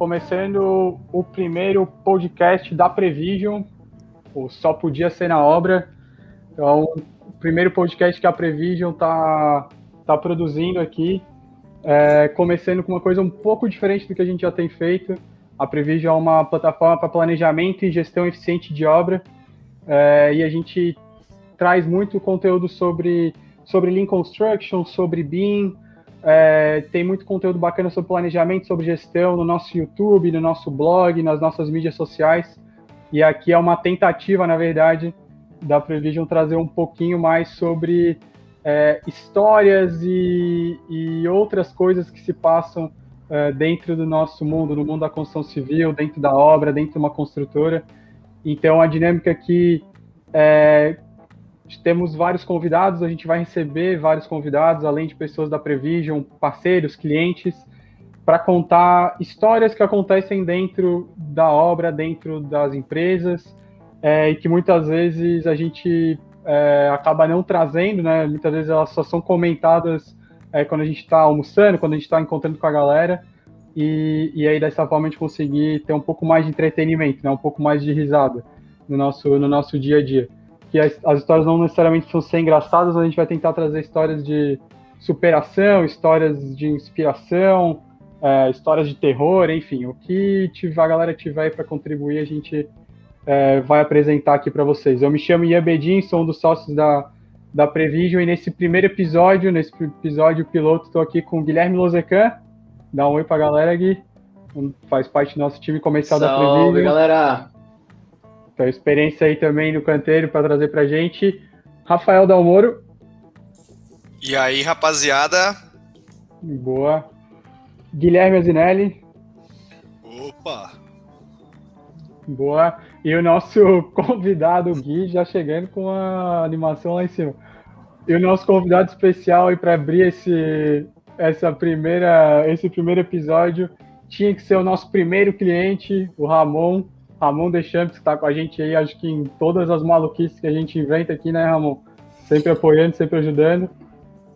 começando o primeiro podcast da Prevision, o Só Podia Ser na Obra. Então, o primeiro podcast que a Prevision está tá produzindo aqui, é, começando com uma coisa um pouco diferente do que a gente já tem feito. A Prevision é uma plataforma para planejamento e gestão eficiente de obra, é, e a gente traz muito conteúdo sobre, sobre Lean Construction, sobre BIM, é, tem muito conteúdo bacana sobre planejamento, sobre gestão no nosso YouTube, no nosso blog, nas nossas mídias sociais. E aqui é uma tentativa, na verdade, da Prevision trazer um pouquinho mais sobre é, histórias e, e, outras coisas que se passam é, dentro do nosso mundo, no mundo da construção civil, dentro da obra, dentro de uma construtora. Então, a dinâmica aqui é, temos vários convidados, a gente vai receber vários convidados, além de pessoas da Prevision, parceiros, clientes, para contar histórias que acontecem dentro da obra, dentro das empresas, é, e que muitas vezes a gente é, acaba não trazendo, né? Muitas vezes elas só são comentadas é, quando a gente está almoçando, quando a gente está encontrando com a galera, e, e aí dessa forma a gente conseguir ter um pouco mais de entretenimento, né? Um pouco mais de risada no nosso, no nosso dia a dia que as, as histórias não necessariamente vão ser engraçadas, a gente vai tentar trazer histórias de superação, histórias de inspiração, é, histórias de terror, enfim, o que tiver, a galera tiver para contribuir, a gente é, vai apresentar aqui para vocês. Eu me chamo Ian Bedin, sou um dos sócios da, da Prevision, e nesse primeiro episódio, nesse episódio piloto, estou aqui com o Guilherme Lozecan. Dá um oi para a galera, Gui. Faz parte do nosso time comercial Salve, da Prevision. Salve, galera! Então, experiência aí também no canteiro para trazer para gente. Rafael Dalmoro. E aí, rapaziada? Boa. Guilherme Azinelli. Opa! Boa. E o nosso convidado, Gui, já chegando com a animação lá em cima. E o nosso convidado especial aí para abrir esse, essa primeira, esse primeiro episódio tinha que ser o nosso primeiro cliente, o Ramon. Ramon Deschamps, que está com a gente aí, acho que em todas as maluquices que a gente inventa aqui, né, Ramon? Sempre apoiando, sempre ajudando.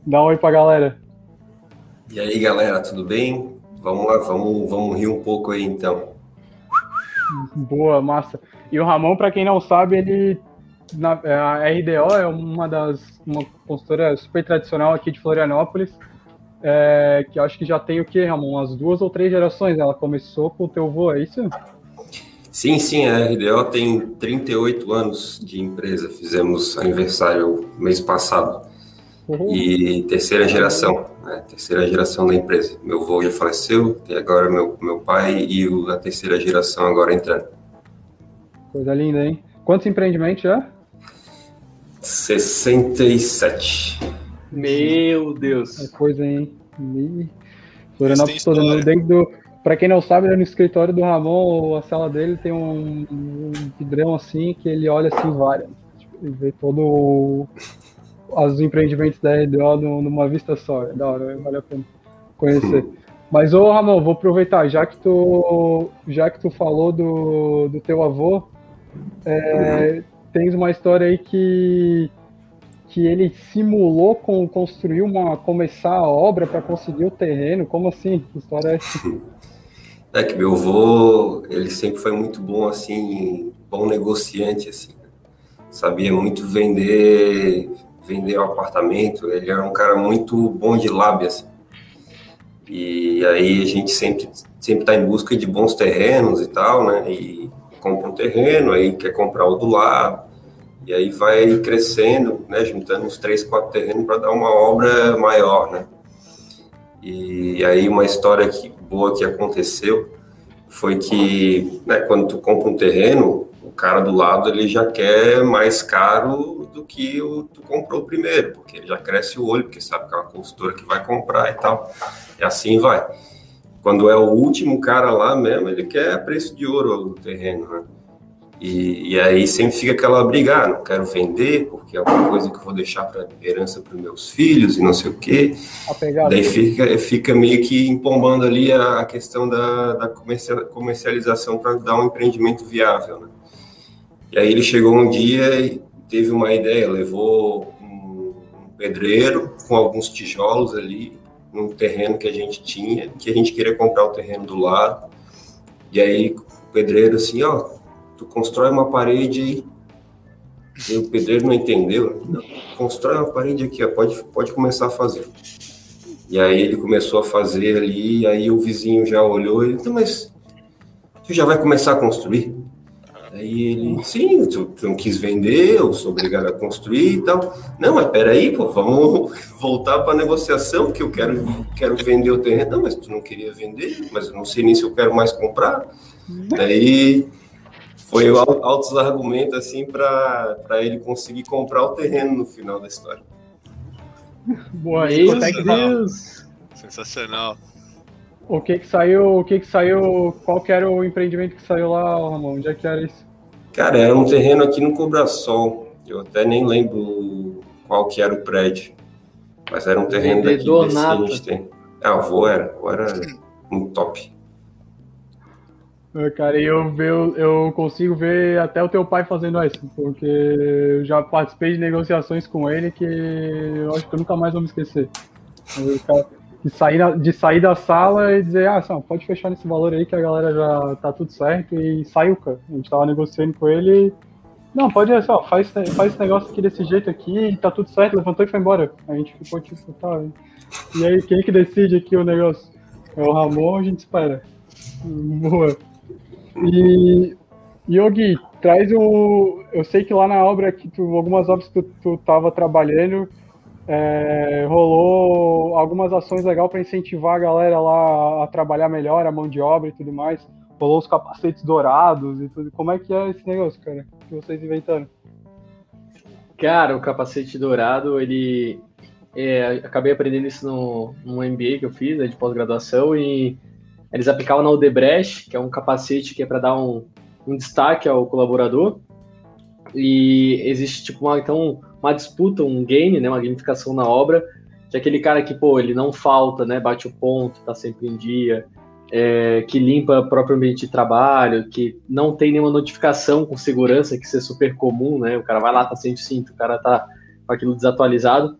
Dá um oi pra galera. E aí, galera, tudo bem? Vamos lá, vamos, vamos rir um pouco aí, então. Boa, massa. E o Ramon, para quem não sabe, ele na, é, a RDO é uma das uma consultora super tradicional aqui de Florianópolis, é, que acho que já tem o que, Ramon? Umas duas ou três gerações. Ela começou com o teu avô, é isso? Sim, sim, a RDO tem 38 anos de empresa, fizemos aniversário mês passado. Uhum. E terceira geração, né? terceira geração da empresa. Meu avô já faleceu, e agora meu, meu pai e o, a terceira geração agora entrando. Coisa linda, hein? Quantos empreendimentos já? 67. Meu Deus! É coisa, hein? Florianópolis toda, desde do para quem não sabe, no escritório do Ramon, a sala dele tem um, um vidrão assim que ele olha assim várias. Tipo, ele vê todo os empreendimentos da RDO numa vista só. É da hora, vale a pena conhecer. Mas ô Ramon, vou aproveitar, já que tu, já que tu falou do, do teu avô, é, tens uma história aí que que ele simulou com construir uma começar a obra para conseguir o terreno. Como assim? Que história é essa? É que meu avô, ele sempre foi muito bom, assim, bom negociante, assim. Sabia muito vender, vender um apartamento. Ele era um cara muito bom de lábia, assim. E aí a gente sempre sempre está em busca de bons terrenos e tal, né? E compra um terreno, aí quer comprar o do lado. E aí vai crescendo, né? Juntando uns três, quatro terrenos para dar uma obra maior, né? E aí uma história que boa que aconteceu foi que né, quando tu compra um terreno, o cara do lado ele já quer mais caro do que o tu comprou primeiro, porque ele já cresce o olho, porque sabe que é uma consultora que vai comprar e tal. E assim vai. Quando é o último cara lá mesmo, ele quer preço de ouro o terreno, né? E, e, aí sempre fica aquela briga, ah, não quero vender, porque é uma coisa que eu vou deixar para herança para meus filhos e não sei o quê. Daí fica, fica meio que empombando ali a, a questão da, da comercialização para dar um empreendimento viável. Né? E aí ele chegou um dia e teve uma ideia, levou um, um pedreiro com alguns tijolos ali, num terreno que a gente tinha, que a gente queria comprar o terreno do lado E aí o pedreiro assim, ó, tu constrói uma parede e o pedreiro não entendeu. Não, constrói uma parede aqui, ó, pode, pode começar a fazer. E aí ele começou a fazer ali, e aí o vizinho já olhou e então, mas tu já vai começar a construir? Aí ele, sim, tu, tu, não quis vender, eu sou obrigado a construir e tal. Não, mas peraí, pô, vamos voltar para a negociação, que eu quero, quero vender o terreno. Não, mas tu não queria vender, mas eu não sei nem se eu quero mais comprar. Daí foi altos argumentos assim para ele conseguir comprar o terreno no final da história. Boa, Meu Deus! Sensacional. O que que saiu, o que que saiu, qual que era o empreendimento que saiu lá, Ramon? Onde é que era isso? Cara, era um terreno aqui no Cobrasol. Eu até nem lembro qual que era o prédio. Mas era um terreno daqui desse que a gente tem. Ah, o avô era, o era muito top. É, cara, e eu, eu, eu consigo ver até o teu pai fazendo isso, porque eu já participei de negociações com ele que eu acho que eu nunca mais vou me esquecer. De sair, de sair da sala e dizer, ah, não, pode fechar nesse valor aí que a galera já tá tudo certo e saiu, cara. A gente tava negociando com ele e, não, pode ser, ó, faz, faz esse negócio aqui desse jeito aqui tá tudo certo, levantou e foi embora. A gente ficou tipo, tá, e aí quem que decide aqui o negócio? É o Ramon, a gente espera. Boa. E, Yogi, traz o. Eu sei que lá na obra que tu, algumas obras que tu, tu tava trabalhando, é, rolou algumas ações legais para incentivar a galera lá a trabalhar melhor, a mão de obra e tudo mais. Rolou os capacetes dourados e tudo. Como é que é esse negócio, cara? Que vocês inventaram? Cara, o capacete dourado, ele. É, acabei aprendendo isso no, no MBA que eu fiz, né, de pós-graduação, e eles aplicavam na Odebrecht, que é um capacete que é para dar um, um destaque ao colaborador. E existe, tipo, uma, então, uma disputa, um game, né, uma gamificação na obra, de aquele cara que, pô, ele não falta, né, bate o ponto, tá sempre em dia, é, que limpa o próprio ambiente de trabalho, que não tem nenhuma notificação com segurança, que isso é super comum, né, o cara vai lá, tá sem cinto, o cara tá com aquilo desatualizado,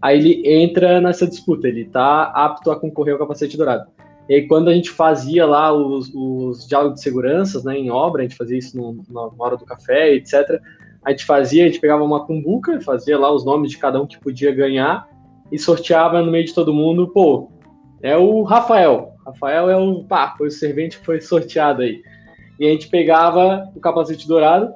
aí ele entra nessa disputa, ele tá apto a concorrer ao capacete dourado. E aí, quando a gente fazia lá os, os diálogos de segurança né, em obra, a gente fazia isso no, na hora do café, etc a gente fazia, a gente pegava uma cumbuca, fazia lá os nomes de cada um que podia ganhar e sorteava no meio de todo mundo, pô, é o Rafael. Rafael é o, pá, foi o servente que foi sorteado aí. E a gente pegava o capacete dourado,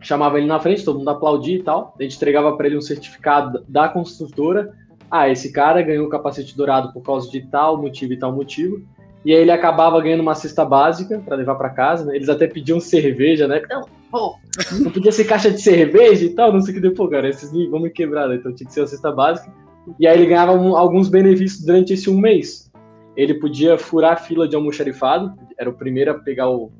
chamava ele na frente, todo mundo aplaudia e tal. A gente entregava para ele um certificado da construtora. Ah, esse cara ganhou o capacete dourado por causa de tal motivo e tal motivo. E aí ele acabava ganhando uma cesta básica para levar para casa. Né? Eles até pediam cerveja, né? Não, pô, não podia ser caixa de cerveja e tal, não sei o que depois, cara, esses vão me quebrar, né? então tinha que ser a cesta básica. E aí ele ganhava um, alguns benefícios durante esse um mês. Ele podia furar a fila de almoxarifado, era o primeiro a pegar o,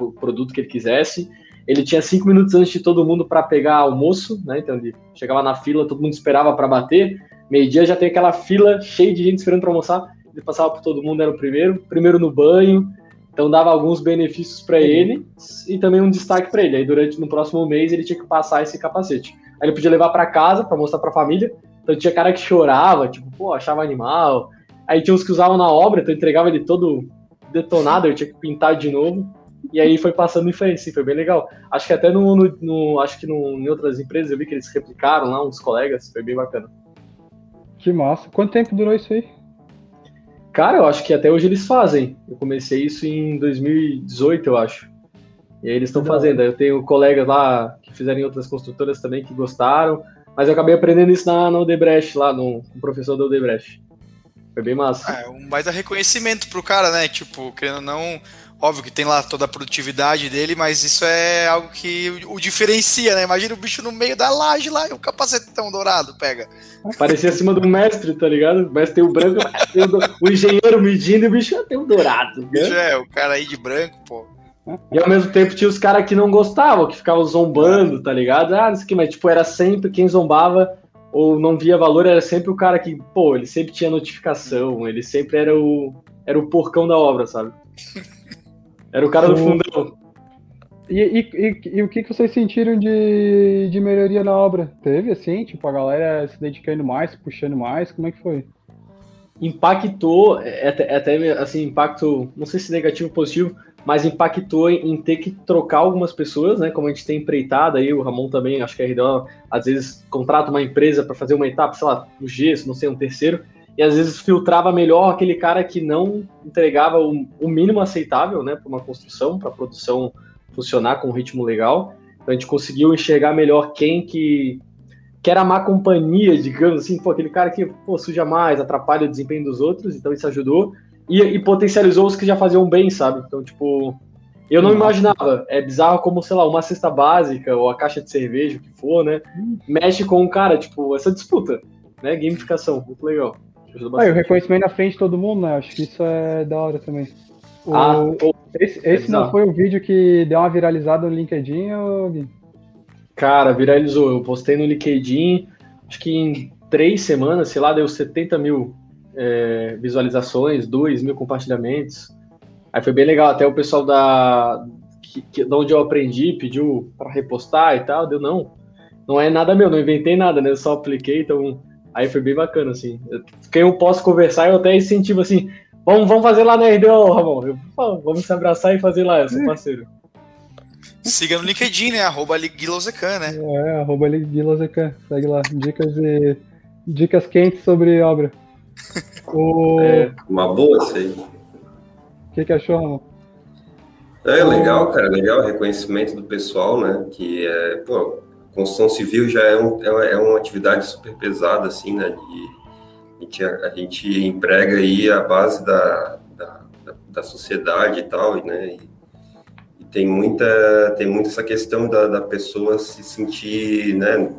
o produto que ele quisesse. Ele tinha cinco minutos antes de todo mundo para pegar almoço, né? Então ele chegava na fila, todo mundo esperava para bater. Meio-dia já tem aquela fila cheia de gente esperando para almoçar. Ele passava por todo mundo, era o primeiro. Primeiro no banho, então dava alguns benefícios para ele e também um destaque para ele. Aí durante no próximo mês ele tinha que passar esse capacete. Aí ele podia levar para casa para mostrar para a família. Então tinha cara que chorava, tipo, pô, achava animal. Aí tinha uns que usavam na obra, então entregava ele todo detonado, eu tinha que pintar de novo. E aí foi passando em frente, sim, foi bem legal. Acho que até no, no, no acho que no, em outras empresas eu vi que eles replicaram lá, uns colegas, foi bem bacana. Que massa. Quanto tempo durou isso aí? Cara, eu acho que até hoje eles fazem. Eu comecei isso em 2018, eu acho. E aí eles estão fazendo. Eu tenho colegas lá que fizeram em outras construtoras também que gostaram. Mas eu acabei aprendendo isso na, na Odebrecht, lá no, com o professor da Odebrecht. Foi bem massa. É, um baita reconhecimento pro cara, né? Tipo, querendo ou não, Óbvio que tem lá toda a produtividade dele, mas isso é algo que o diferencia, né? Imagina o bicho no meio da laje lá e o capacetão dourado pega. Parecia acima do mestre, tá ligado? O mestre tem o branco, tem o, o, engenheiro medindo e o bicho tem o dourado. Né? É, o cara aí de branco, pô. E ao mesmo tempo tinha os caras que não gostavam, que ficavam zombando, tá ligado? Ah, não sei o que, mas tipo, era sempre quem zombava ou não via valor, era sempre o cara que, pô, ele sempre tinha notificação, ele sempre era o, era o porcão da obra, sabe? Era o cara do fundão. E, e, e, e, o que, vocês sentiram de, de melhoria na obra? Teve, assim, tipo, a galera se dedicando mais, puxando mais, como é que foi? Impactou, é, é até, é até assim, impacto, não sei se negativo ou positivo, mas impactou em, ter que trocar algumas pessoas, né? Como a gente tem empreitado aí, o Ramon também, acho que a RDO às vezes contrata uma empresa para fazer uma etapa, sei lá, o gesso, não sei, um terceiro, e às vezes filtrava melhor aquele cara que não entregava o, o mínimo aceitável, né, para uma construção, para a produção funcionar com um ritmo legal. Então a gente conseguiu enxergar melhor quem que, que era má companhia, digamos assim, pô, aquele cara que pô, suja mais, atrapalha o desempenho dos outros, então isso ajudou e, e, potencializou os que já faziam bem, sabe? Então, tipo, eu não imaginava. É bizarro como, sei lá, uma cesta básica ou a caixa de cerveja, o que for, né? Mexe com um cara, tipo, essa disputa, né? Gamificação, muito legal. Ah, o reconhecimento na frente de todo mundo, né? Acho que isso é da hora também. O... Ah, esse, esse não foi o vídeo que deu uma viralizada no LinkedIn, ou... Gui? Cara, viralizou. Eu postei no LinkedIn, acho que em três semanas, sei lá, deu 70 mil é, visualizações, 2 mil compartilhamentos. Aí foi bem legal, até o pessoal da que, que, de onde eu aprendi pediu para repostar e tal, deu não. Não é nada meu, não inventei nada, né? Eu só apliquei, então aí foi bem bacana, assim. Quem eu posso conversar, eu até incentivo assim, vamos, vamos fazer lá na RDO, Ramon. Eu, vamos se abraçar e fazer lá, eu sou parceiro. Siga no LinkedIn, né? Arroba né? É, arroba Guilosecan. Segue lá. Dicas, de, dicas quentes sobre obra. O... É, uma boa isso aí. O que, que achou, Ramon? É legal, cara, legal o reconhecimento do pessoal, né? Que é, pô, construção civil já é, um, é uma atividade super pesada, assim, né? De, a, gente, a gente emprega aí a base da, da, da sociedade e tal, né? E, e, tem muita, tem muita essa questão da, da pessoa se sentir, né?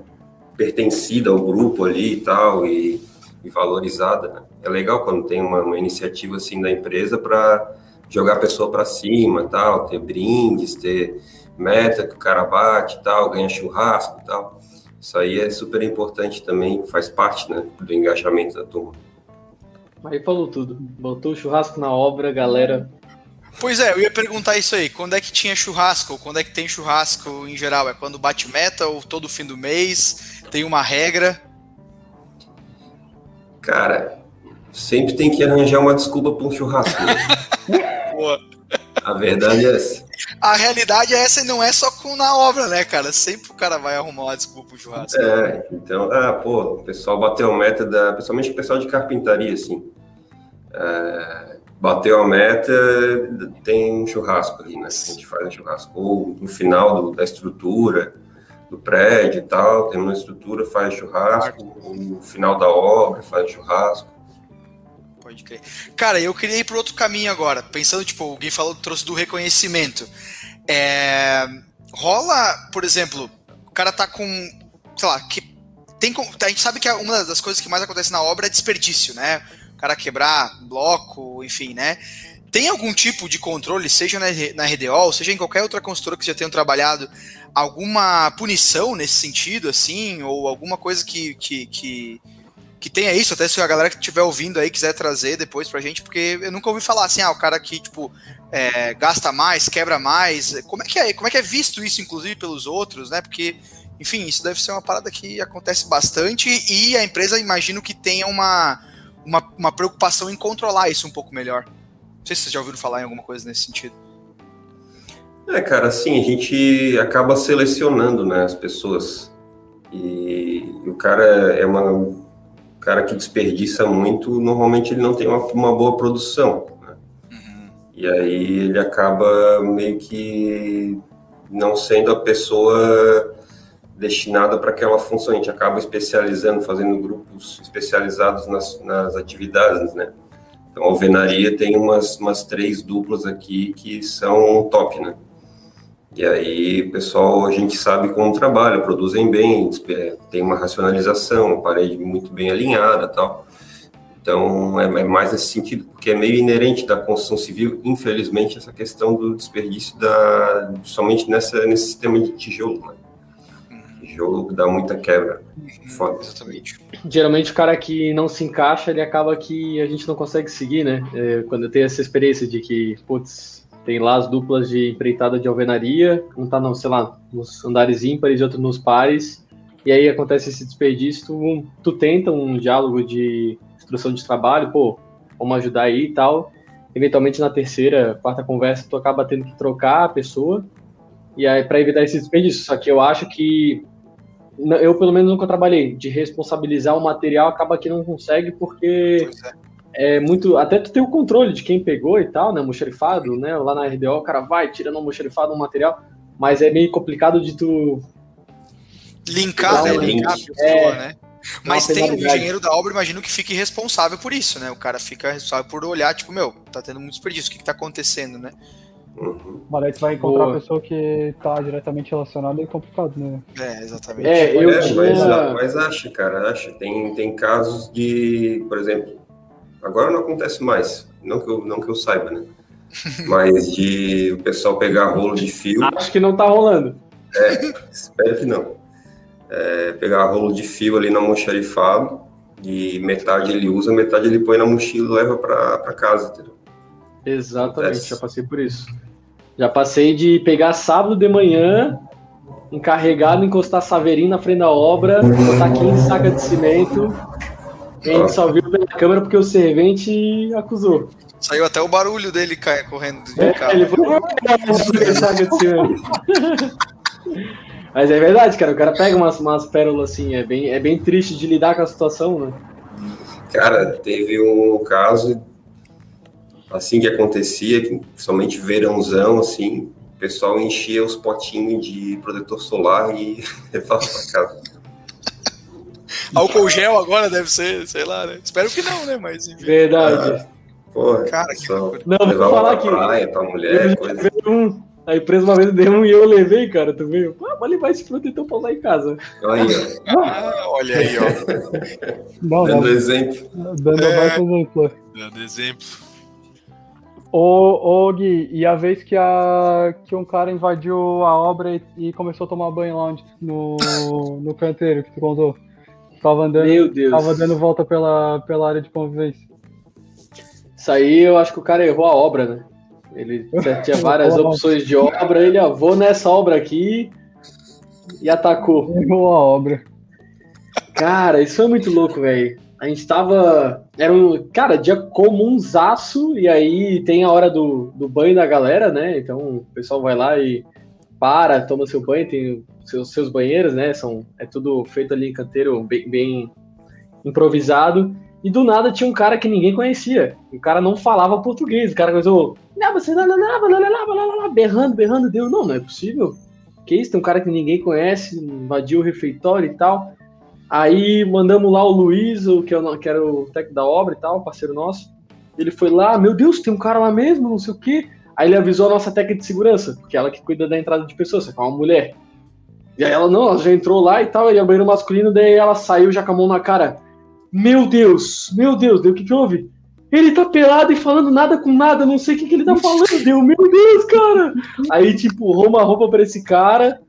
Pertencida ao grupo ali e tal, e e valorizada. Né? É legal quando tem uma, uma iniciativa assim da empresa para jogar a pessoa para cima, tal, ter brindes, ter meta que o cara bate, tal, ganha churrasco, tal. Isso aí é super importante também, faz parte, né, do engajamento da turma. Aí falou tudo. Botou o churrasco na obra, galera. Pois é, eu ia perguntar isso aí. Quando é que tinha churrasco? Quando é que tem churrasco em geral? É quando bate meta ou todo fim do mês? Tem uma regra? Cara, sempre tem que arranjar uma desculpa para um churrasco. Né? A verdade é essa. A realidade é essa e não é só com na obra, né, cara? Sempre o cara vai arrumar uma desculpa pro churrasco. É, então, ah, pô, o pessoal bateu a meta, da, principalmente o pessoal de carpintaria, assim. É, bateu a meta, tem um churrasco ali, né? A gente faz um churrasco. Ou no final do, da estrutura, do prédio e tal, tem uma estrutura, faz churrasco, no final da obra faz churrasco. Pode crer. Cara, eu queria ir para outro caminho agora, pensando, tipo, alguém falou, trouxe do reconhecimento. É, rola, por exemplo, o cara tá com, sei lá, que tem, a gente sabe que uma das coisas que mais acontece na obra é desperdício, né? O cara quebrar bloco, enfim, né? Tem algum tipo de controle, seja na, na RDO, seja em qualquer outra construtora que já tenham trabalhado, alguma punição nesse sentido, assim, ou alguma coisa que, que, que, que tenha isso, até se a galera que estiver ouvindo aí quiser trazer depois pra gente, porque eu nunca ouvi falar assim, ah, o cara que, tipo, é, gasta mais, quebra mais, como é que é, como é que é visto isso, inclusive, pelos outros, né, porque, enfim, isso deve ser uma parada que acontece bastante e a empresa, imagino que tenha uma, uma, uma preocupação em controlar isso um pouco melhor. Não sei se vocês já ouviram falar em alguma coisa nesse sentido. É, cara, assim, a gente acaba selecionando, né, as pessoas. E, e o cara é uma, um cara que desperdiça muito, normalmente ele não tem uma, uma boa produção. Né? Uhum. E aí ele acaba meio que não sendo a pessoa destinada para aquela função. A gente acaba especializando, fazendo grupos especializados nas, nas atividades, né? Então, a alvenaria tem umas, umas três duplas aqui que são top, né? E aí, pessoal, a gente sabe como trabalha, produzem bem, é, tem uma racionalização, parede muito bem alinhada tal. Então, é, é, mais nesse sentido, porque é meio inerente da construção civil, infelizmente, essa questão do desperdício da, somente nessa, nesse sistema de tijolo, né? jogo dá muita quebra. Foda. Exatamente. Geralmente o cara que não se encaixa, ele acaba que a gente não consegue seguir, né? É, quando eu tenho essa experiência de que, putz, tem lá as duplas de empreitada de alvenaria, um tá, não, sei lá, nos andares ímpares e outro nos pares, e aí acontece esse desperdício, tu, tu tenta um diálogo de instrução de trabalho, pô, vamos ajudar aí e tal, eventualmente na terceira, quarta conversa, tu acaba tendo que trocar a pessoa, e aí para evitar esse desperdício. Só que eu acho que eu pelo menos nunca trabalhei. De responsabilizar o material, acaba que não consegue porque é muito. Até tu tem o controle de quem pegou e tal, né? Mocherifado, né? Lá na RDO, o cara vai tirando o mocherifado no material, mas é meio complicado de tu. Linkar, né? Linkar a pessoa, É. né? Mas tem o engenheiro da obra, imagino que fique responsável por isso, né? O cara fica responsável por olhar, tipo, meu, tá tendo muito desperdício, o que, que tá acontecendo, né? Uhum. Mas aí tu vai encontrar Boa. a pessoa que tá diretamente relacionada e é complicado, né? É, exatamente. É, eu É, tinha. mas, mas acha, cara, acha. Tem, tem casos de, por exemplo, agora não acontece mais, não que eu, não que eu saiba, né? Mas de o pessoal pegar rolo de fio, Acho que não tá rolando. espero que não. É, pegar rolo de fio ali no almoxarifado, e metade ele usa, metade ele põe na mochila e leva pra, pra casa, entendeu? Exatamente, Acontece. já passei por isso. Já passei de pegar sábado de manhã, encarregado, encostar saveirinho na frente da obra, botar 15 sacas de cimento. A gente só viu pela câmera porque o servente acusou. Saiu até o barulho dele cair correndo de É, ele foi "15 sacas de cimento. Mas é verdade, cara. O cara pega umas, umas pérolas assim, é bem, é bem triste de lidar com a situação, né? Cara, teve um caso assim que acontecia, que somente verãozão, assim, o pessoal enchia os potinhos de protetor solar e levava pra casa. Álcool gel agora deve ser, sei lá, né? Espero que não, né? Mas enfim. Verdade. Porra, Cara, que. Não, vou falar aqui. praia, pra Eu mulher, coisa. um. A empresa uma vez deu um e eu levei, cara. Tu veio. Ah, vou levar esse protetor pra usar em casa. Aí, ó, Ah, olha aí, ó. Não, dando exemplo. dando É. exemplo. Dando exemplo. Ô, ô Gui, e a vez que, a, que um cara invadiu a obra e, e começou a tomar banho lá onde, no, no canteiro que tu contou? Tava andando, Meu Deus. tava dando volta pela, pela área de convivência. Isso aí eu acho que o cara errou a obra, né? Ele tinha várias opções de obra, ele, ó, vou nessa obra aqui e atacou. Errou a obra. Cara, isso foi muito louco, velho. A gente tava. Era um. Cara, dia comunzaço, e aí tem a hora do, do banho da galera, né? Então o pessoal vai lá e para, toma seu banho, tem seus, seus banheiros, né? São, é tudo feito ali em canteiro bem, bem improvisado. E do nada tinha um cara que ninguém conhecia. O cara não falava português. O cara começou. Berrando, berrando. Deu, não, não é possível. Que isso? Tem um cara que ninguém conhece, invadiu o refeitório e tal. Aí mandamos lá o Luiz, que, é eu, que era o técnico da obra e tal, parceiro nosso. Ele foi lá, meu Deus, tem um cara lá mesmo, não sei o quê. Aí ele avisou a nossa técnica de segurança, porque ela que cuida da entrada de pessoas, que é uma mulher. E aí ela, não, ela já entrou lá e tal, e o banheiro masculino, daí ela saiu já com a mão na cara. Meu Deus, meu Deus, deu o que que houve? Ele tá pelado e falando nada com nada, não sei o que, que ele tá falando, deu, meu Deus, cara! Aí, tipo, arrumou uma roupa pra esse cara,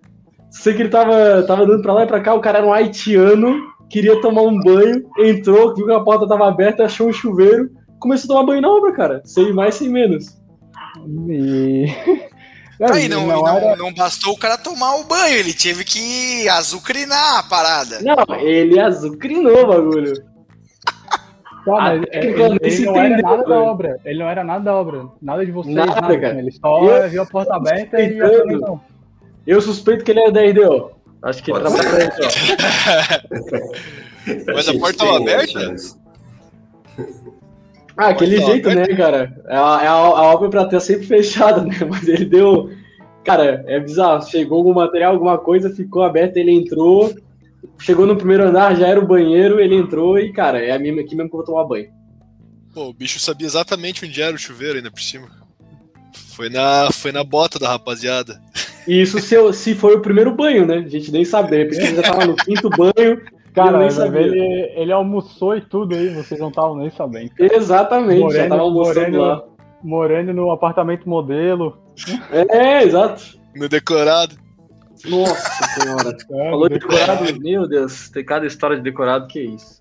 sei que ele tava, tava dando pra lá e pra cá, o cara era um haitiano, queria tomar um banho, entrou, viu que a porta tava aberta, achou um chuveiro, começou a tomar banho na obra, cara. Sem mais, sem menos. E. Aí não, não, era- não bastou o cara tomar o banho, ele teve que azucrinar a parada. Não, ele azucrinou o bagulho. Tá, mas a é, ele, se ele não era nada da obra. Ele não era nada da obra. Nada de vocês, Nada, nada. cara. Ele só Eu- viu a porta aberta e então. Eu suspeito que ele é da RDO. Acho que ele Pode trabalha na RDO. Mas a porta tava tem aberta? Ah, aquele Pode jeito, falar, né, cara? A, a, a obra pra ter sempre fechada, né? Mas ele deu. Cara, é bizarro. Chegou algum material, alguma coisa, ficou aberto, ele entrou. Chegou no primeiro andar, já era o banheiro, ele entrou e, cara, é aqui mesmo que eu vou tomar banho. Pô, o bicho sabia exatamente onde era o chuveiro ainda por cima. Foi na, foi na bota da rapaziada. E isso se, eu- se foi o primeiro banho, né? A gente nem sabe. De repente ele já tava no quinto banho. Cara, eu nem sabia. ele, ele almoçou e tudo aí, vocês não estavam nem sabendo. Exatamente, já Moreno, tava almoçando moreno. lá. Morando no apartamento modelo. É, exato. No decorado. Nossa senhora. É, Falou de decorado, meu Deus, tem cada história de decorado que isso.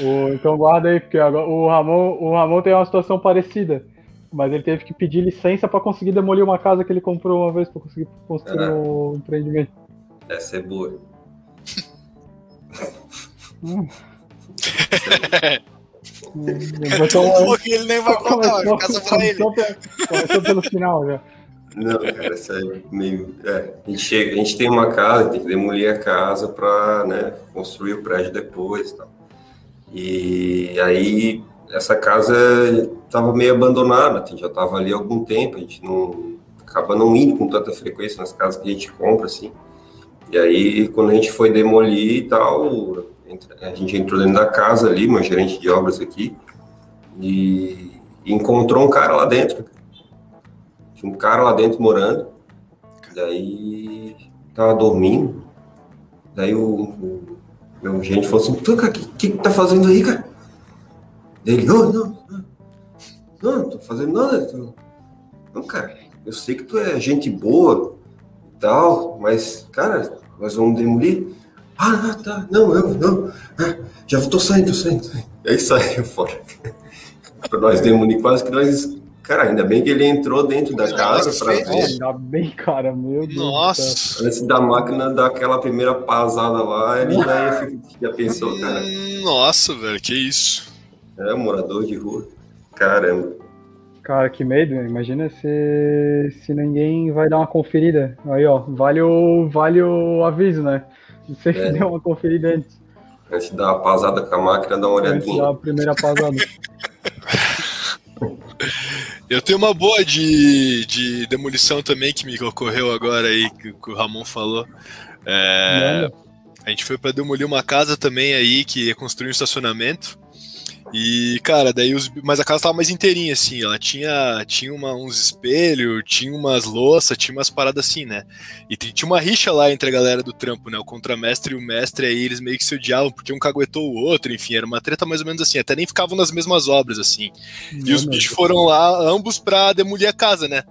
O- então guarda aí, porque agora o Ramon, o Ramon tem uma situação parecida. Mas ele teve que pedir licença pra conseguir demolir uma casa que ele comprou uma vez pra conseguir construir Ah. um empreendimento. Essa é boa. Botou, ele nem vai contar, vai ficar só pra ele. Começou, começou pelo final já. Não, cara, isso é meio. É, a, gente chega, a gente tem uma casa, tem que demolir a casa para né, construir o prédio depois. Tal. E aí, essa casa estava meio abandonada, já estava ali há algum tempo, a gente não acaba não indo com tanta frequência nas casas que a gente compra, assim. E aí, quando a gente foi demolir e tal, a gente entrou dentro da casa ali, uma gerente de obras aqui, e encontrou um cara lá dentro tinha um cara lá dentro morando. Daí tava dormindo. Daí o, o meu gente falou assim, tu, cara, o que, que, tá fazendo aí, cara? Ele, oh, não, não, não, tô fazendo nada. Não, cara, eu sei que tu é gente boa tal, mas, cara, nós vamos demolir. Ah, tá, não, eu não. Ah, já tô saindo, tô saindo. Aí saiu fora. pra nós demolir, quase que nós Cara, ainda bem que ele entrou dentro da casa para ver. Ainda bem, cara, meu Deus. Nossa. Antes da máquina dar aquela primeira pasada lá, ele já, ia, já pensou, cara. Nossa, velho, que isso. É, morador de rua. Caramba. Cara, que medo, imagina se, se ninguém vai dar uma conferida. Aí, ó, vale o, vale o aviso, né? Você é. deu uma conferida antes. Antes de dar uma pasada com a máquina, dá uma olhadinha. Antes de dar a primeira pasada. Eu tenho uma boa de, de demolição também que me ocorreu agora aí, que, que o Ramon falou. É, a gente foi para demolir uma casa também aí que ia construir um estacionamento. E, cara, daí os. Mas a casa tava mais inteirinha, assim. Ela tinha, tinha uma, uns espelhos, tinha umas louças, tinha umas paradas assim, né? E tinha uma rixa lá entre a galera do trampo, né? O contramestre e o mestre, aí eles meio que se odiavam, porque um caguetou o outro, enfim, era uma treta mais ou menos assim. Até nem ficavam nas mesmas obras, assim. Não, e os bichos foram lá, ambos, pra demolir a casa, né?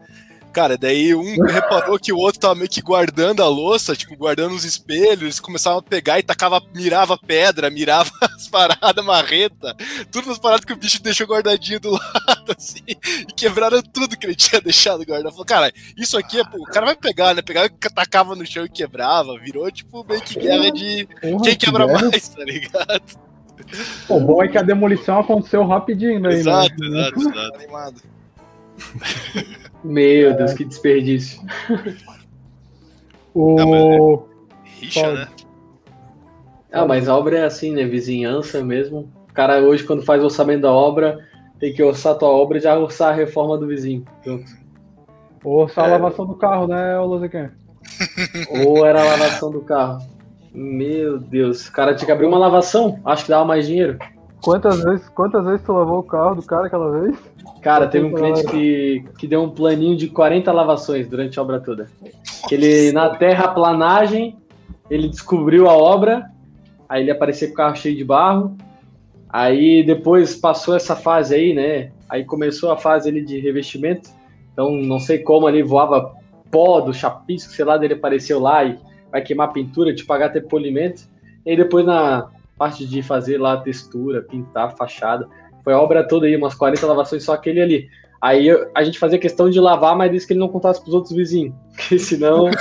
Cara, daí um reparou que o outro tava meio que guardando a louça, tipo, guardando os espelhos, eles começavam a pegar e tacava, mirava pedra, mirava as paradas, marreta, tudo nas paradas que o bicho deixou guardadinho do lado, assim, e quebraram tudo que ele tinha deixado guardado. Falou, cara, isso aqui é, pô, o cara vai pegar, né? Pegava, tacava no chão e quebrava, virou tipo meio que guerra de Porra, quem quebra que mais, tá ligado? O bom é que a demolição aconteceu rapidinho, né? Exato, exato, exato. Animado. Meu Deus, que desperdício. o... Não, Rixa, né? Ah, mas a obra é assim, né? Vizinhança mesmo. O cara hoje, quando faz o orçamento da obra, tem que orçar a tua obra e já orçar a reforma do vizinho. Pronto. Ou orçar é. a lavação do carro, né, Luzican? Ou era a lavação do carro. Meu Deus, o cara tinha que abrir uma lavação. Acho que dava mais dinheiro. Quantas vezes, quantas vezes tu lavou o carro do cara aquela vez? Cara, teve um cliente que, que deu um planinho de 40 lavações durante a obra toda. Ele, na terraplanagem, ele descobriu a obra, aí ele apareceu com o carro cheio de barro, aí depois passou essa fase aí, né? Aí começou a fase ali de revestimento, então não sei como ali voava pó do chapisco, sei lá, dele apareceu lá e vai queimar pintura, te pagar até polimento. E aí depois na parte de fazer lá a textura, pintar, fachada, foi a obra toda aí, umas 40 lavações, só aquele ali. Aí a gente fazia questão de lavar, mas disse que ele não contasse pros outros vizinhos. Porque senão.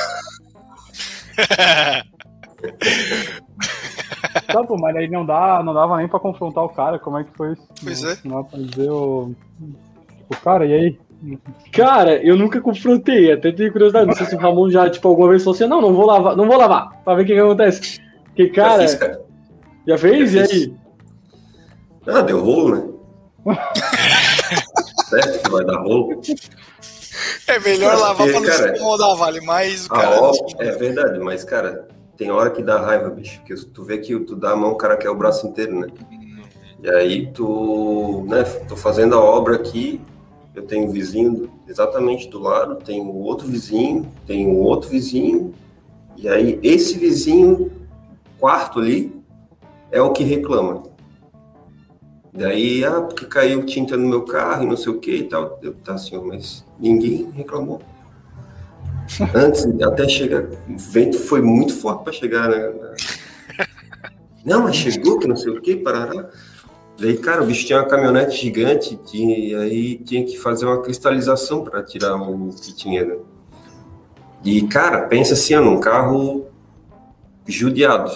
tá, pô, mas aí não, dá, não dava nem pra confrontar o cara, como é que foi isso? Pois não, é. Não dá pra dizer o. O cara, e aí? Cara, eu nunca confrontei, até tenho curiosidade. Não sei se o Ramon já, tipo, alguma vez falou assim: não, não vou lavar, não vou lavar, pra ver o que, que acontece. Porque, cara. Já, fiz, cara. Já fez? Já e aí? Ah, deu rolo, né? certo que vai dar rolo. É melhor lavar pra não cara, se incomodar, vale mais o cara. Ó, é verdade, mas, cara, tem hora que dá raiva, bicho. Porque tu vê que tu dá a mão, o cara quer o braço inteiro, né? E aí tu, né, tô fazendo a obra aqui, eu tenho um vizinho exatamente do lado, tenho outro vizinho, tenho outro vizinho, e aí esse vizinho, quarto ali, é o que reclama. Daí, ah, porque caiu tinta no meu carro e não sei o que e tal. Eu, tá, senhor, mas ninguém reclamou. Antes, até chegar, o vento foi muito forte para chegar, né? Não, mas chegou, que não sei o que, parará. Daí, cara, o bicho tinha uma caminhonete gigante e aí tinha que fazer uma cristalização para tirar o que tinha. Né? E, cara, pensa assim, num carro judiado.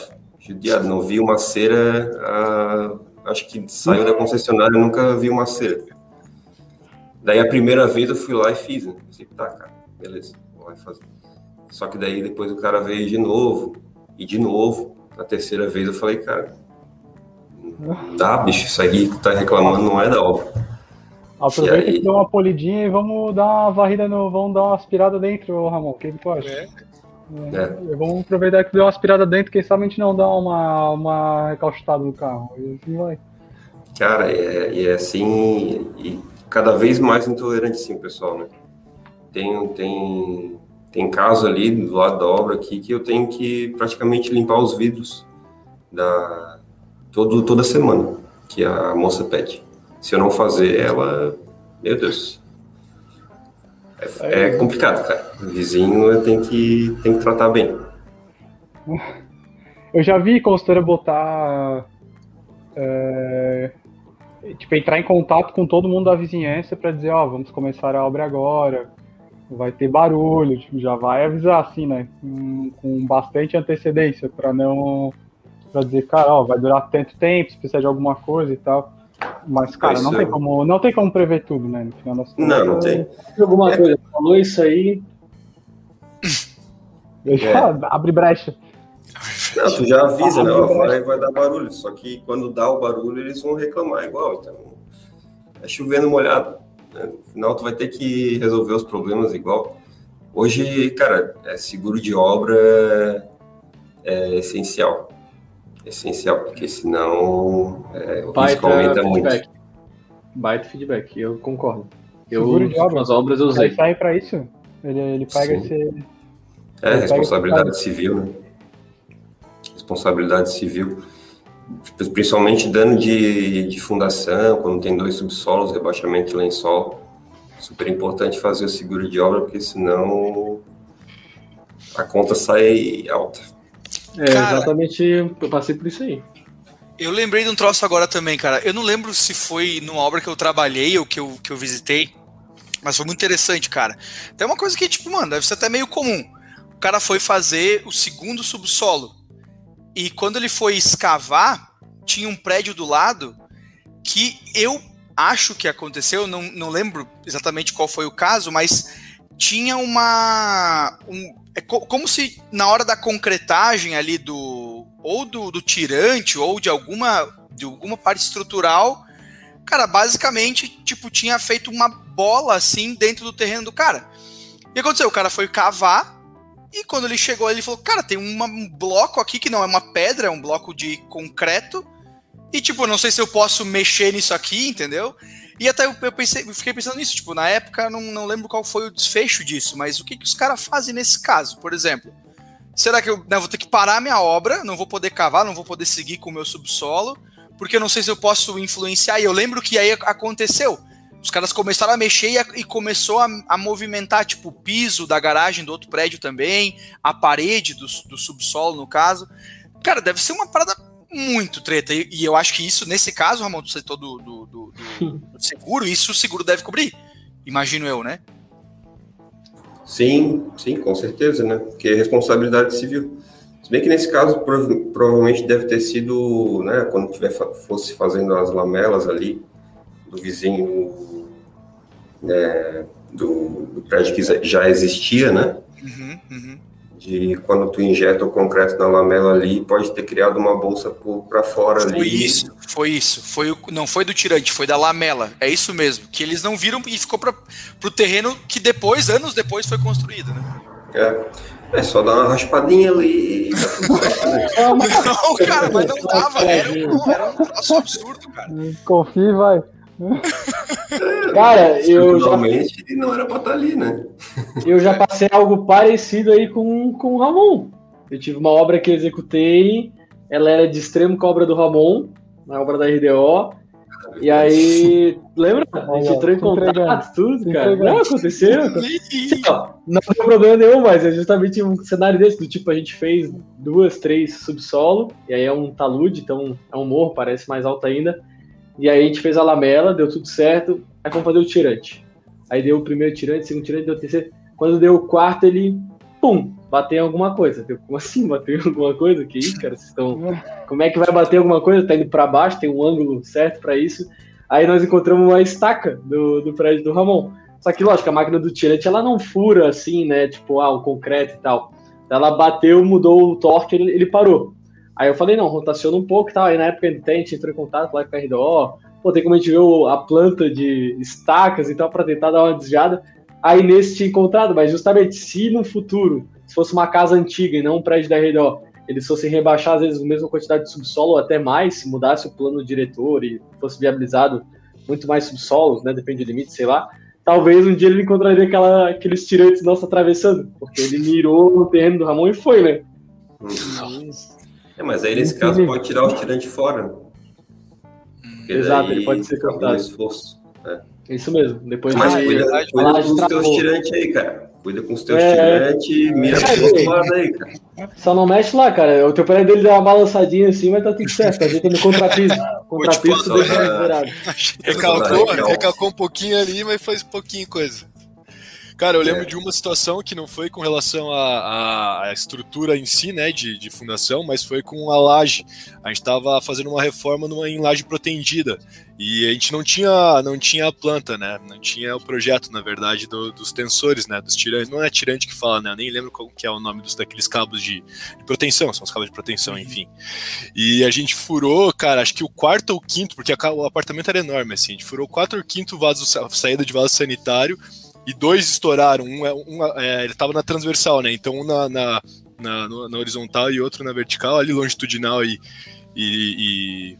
Judiado, não vi uma cera a acho que saiu da concessionária e nunca vi uma cerca. Daí a primeira vez eu fui lá e fiz, né? Pensei, tá, cara, beleza, vai fazer. Só que daí depois o cara veio de novo, e de novo. Na terceira vez eu falei, cara, dá, bicho, isso aí que tá reclamando não é da obra. Aproveita e, e dá uma polidinha e vamos dar uma varrida no. Vamos dar uma aspirada dentro, Ramon. O que, que tu acha? É. É. Vamos aproveitar que deu uma aspirada dentro, quem sabe a gente não dá uma, uma recalchutada no carro. E assim vai. Cara, é, e é assim, e cada vez mais intolerante sim, pessoal, né? Tem, tem, tem caso ali do lado da obra aqui que eu tenho que praticamente limpar os vidros da, todo, toda semana, que a moça pede. Se eu não fazer ela, meu Deus, é, é complicado, cara. O vizinho tem que, tem que tratar bem. Eu já vi consultora botar. É, tipo, entrar em contato com todo mundo da vizinhança para dizer: Ó, oh, vamos começar a obra agora. Vai ter barulho. Tipo, já vai avisar assim, né? Com, com bastante antecedência para não. para dizer, cara, ó, vai durar tanto tempo, se precisar de alguma coisa e tal. Mas, cara, não tem, como, não tem como prever tudo, né? No final das não, não tem. Alguma coisa, falou isso aí. Já é. abre brecha. Não, tu já avisa, né? Vai, vai dar barulho. Só que quando dá o barulho, eles vão reclamar igual. Então, é chovendo molhado. Né? No final, tu vai ter que resolver os problemas igual. Hoje, cara, é seguro de obra é, é essencial essencial, porque senão é, o Baita risco aumenta feedback. muito. Baita feedback, eu concordo. Eu, nas obras eu usei. Ele sai para isso? Ele, ele pega Sim. esse. É, responsabilidade civil, né? Responsabilidade civil. Principalmente dano de, de fundação, quando tem dois subsolos, rebaixamento de lençol. Super importante fazer o seguro de obra, porque senão a conta sai alta. É, cara, exatamente, eu passei por isso aí. Eu lembrei de um troço agora também, cara. Eu não lembro se foi numa obra que eu trabalhei ou que eu, que eu visitei, mas foi muito interessante, cara. Tem uma coisa que, tipo, mano, deve ser até meio comum. O cara foi fazer o segundo subsolo. E quando ele foi escavar, tinha um prédio do lado que eu acho que aconteceu, não, não lembro exatamente qual foi o caso, mas tinha uma. Um, é co como se na hora da concretagem ali do. ou do, do tirante, ou de alguma, de alguma parte estrutural, cara, basicamente, tipo, tinha feito uma bola assim dentro do terreno do cara. E aconteceu? O cara foi cavar. E quando ele chegou, ele falou: Cara, tem uma, um bloco aqui que não é uma pedra, é um bloco de concreto. E, tipo, não sei se eu posso mexer nisso aqui, entendeu? E até eu, eu, pensei, fiquei pensando nisso, tipo, na época não, não lembro qual foi o desfecho disso, mas o que, que os caras fazem nesse caso, por exemplo? Será que eu né, vou ter que parar minha obra, não vou poder cavar, não vou poder seguir com o meu subsolo, porque eu não sei se eu posso influenciar. E eu lembro que aí aconteceu. Os caras começaram a mexer e, a, e começou a, a, movimentar, tipo, o piso da garagem do outro prédio também, a parede do, do subsolo, no caso. Cara, deve ser uma parada muito treta. E, e, eu acho que isso, nesse caso, Ramon, do setor do, do, do, do seguro, isso o seguro deve cobrir. Imagino eu, né? Sim, sim, com certeza, né? Porque é responsabilidade civil. Se bem que nesse caso prov provavelmente deve ter sido, né, quando tiver fosse fazendo as lamelas ali do vizinho né, do, do prédio que já existia, né? Uhum, uhum de quando tu injeta o concreto na lamela ali, pode ter criado uma bolsa para fora foi ali. Foi isso, foi isso. Foi o, não foi do tirante, foi da lamela. É isso mesmo. Que eles não viram e ficou para o terreno que depois, anos depois, foi construído, né? É. É só dar uma raspadinha ali. Não, cara, mas não dava. Era um, era um troço absurdo, cara. Confie, vai. Cara, eu já... não era pra estar tá ali, né? Eu já passei algo parecido aí com, com o Ramon. Eu tive uma obra que eu executei, ela era de extremo com a obra do Ramon, na obra da RDO. E aí, lembra? A gente entrou em contato, tudo, cara. Não, aconteceu. Não, não tem problema nenhum, mas é justamente um cenário desse, do tipo, a gente fez duas, três subsolo, e aí é um talude, então é um morro, parece mais alto ainda. E aí a gente fez a lamela, deu tudo certo. Aí vamos fazer o tirante. Aí deu o primeiro tirante, segundo tirante, deu o terceiro. Quando deu o quarto, ele, pum, bater em alguma coisa. Eu, como assim bater em alguma coisa? Que isso, cara? Vocês estão... Como é que vai bater alguma coisa? Tá indo para baixo, tem um ângulo certo para isso. Aí nós encontramos uma estaca do, do prédio do Ramon. Só que, lógico, a máquina do tirante, ela não fura assim, né? Tipo, ah, o concreto e tal. Ela bateu, mudou o torque, ele, ele parou. Aí eu falei, não, rotaciona um pouco e tal. Aí na época a gente entrou em contato lá com a RDO. Pô, tem como a gente ver a planta de estacas e tal, para tentar dar uma desviada. Aí nesse tinha encontrado, mas justamente se no futuro, se fosse uma casa antiga e não um prédio da RDO, eles fossem rebaixar às vezes a mesma quantidade de subsolo ou até mais, se mudasse o plano diretor e fosse viabilizado muito mais subsolos, né? Depende do limite, sei lá talvez um dia ele encontraria aquela, aqueles tirantes nossos atravessando, porque ele mirou no terreno do Ramon e foi, né? É, mas aí nesse caso pode tirar os tirantes fora. Porque Exato, ele pode ser cortado. Esforço. É. Isso mesmo. Depois mas de, cuida, cuida com os teus tirantes aí, cara. Cuida com os teus é... tirantes, mira pro outro lado aí, cara. Só não mexe lá, cara. O teu pé dele deu uma balançadinha assim, mas tá tudo certo. A gente tá no contrapiso. Contrapiso deixa recalcou, recalcou um pouquinho ali, mas fez pouquinho coisa. Cara, eu lembro é. de uma situação que não foi com relação à, estrutura em si, né, de, de, fundação, mas foi com a laje. A gente estava fazendo uma reforma numa, em laje protendida e a gente não tinha, não tinha a planta, né, não tinha o projeto, na verdade, do, dos tensores, né, dos tirantes. Não é tirante que fala, né, eu nem lembro qual que é o nome dos, daqueles cabos de, de proteção, são os cabos de proteção, uhum. enfim. E a gente furou, cara, acho que o quarto ou quinto, porque a, o apartamento era enorme, assim, a gente furou o quarto ou quinto vaso, saída de vaso sanitário e dois estouraram. Um, é, um é, ele estava na transversal, né? Então um na, na, na, na, horizontal e outro na vertical, ali longitudinal e, e, e,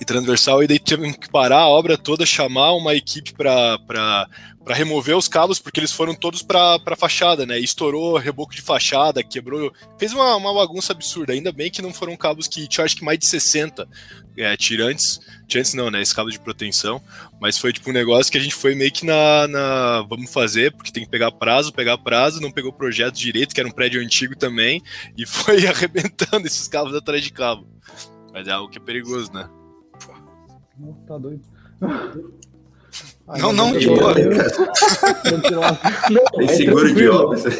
e transversal. E daí tivemos que parar a obra toda, chamar uma equipe para remover os cabos, porque eles foram todos para a fachada, né? Estourou reboco de fachada, quebrou. Fez uma, uma bagunça absurda. Ainda bem que não foram cabos que tinha acho que mais de 60 é, tirantes. Tirantes não, né? Esse cabo de proteção. Mas foi tipo um negócio que a gente foi meio que na, na. Vamos fazer, porque tem que pegar prazo, pegar prazo, não pegou projeto direito, que era um prédio antigo também, e foi arrebentando esses cabos atrás de cabo. Mas é algo que é perigoso, né? Pô. Tá doido. não, não, de boa. Tem seguro de obras.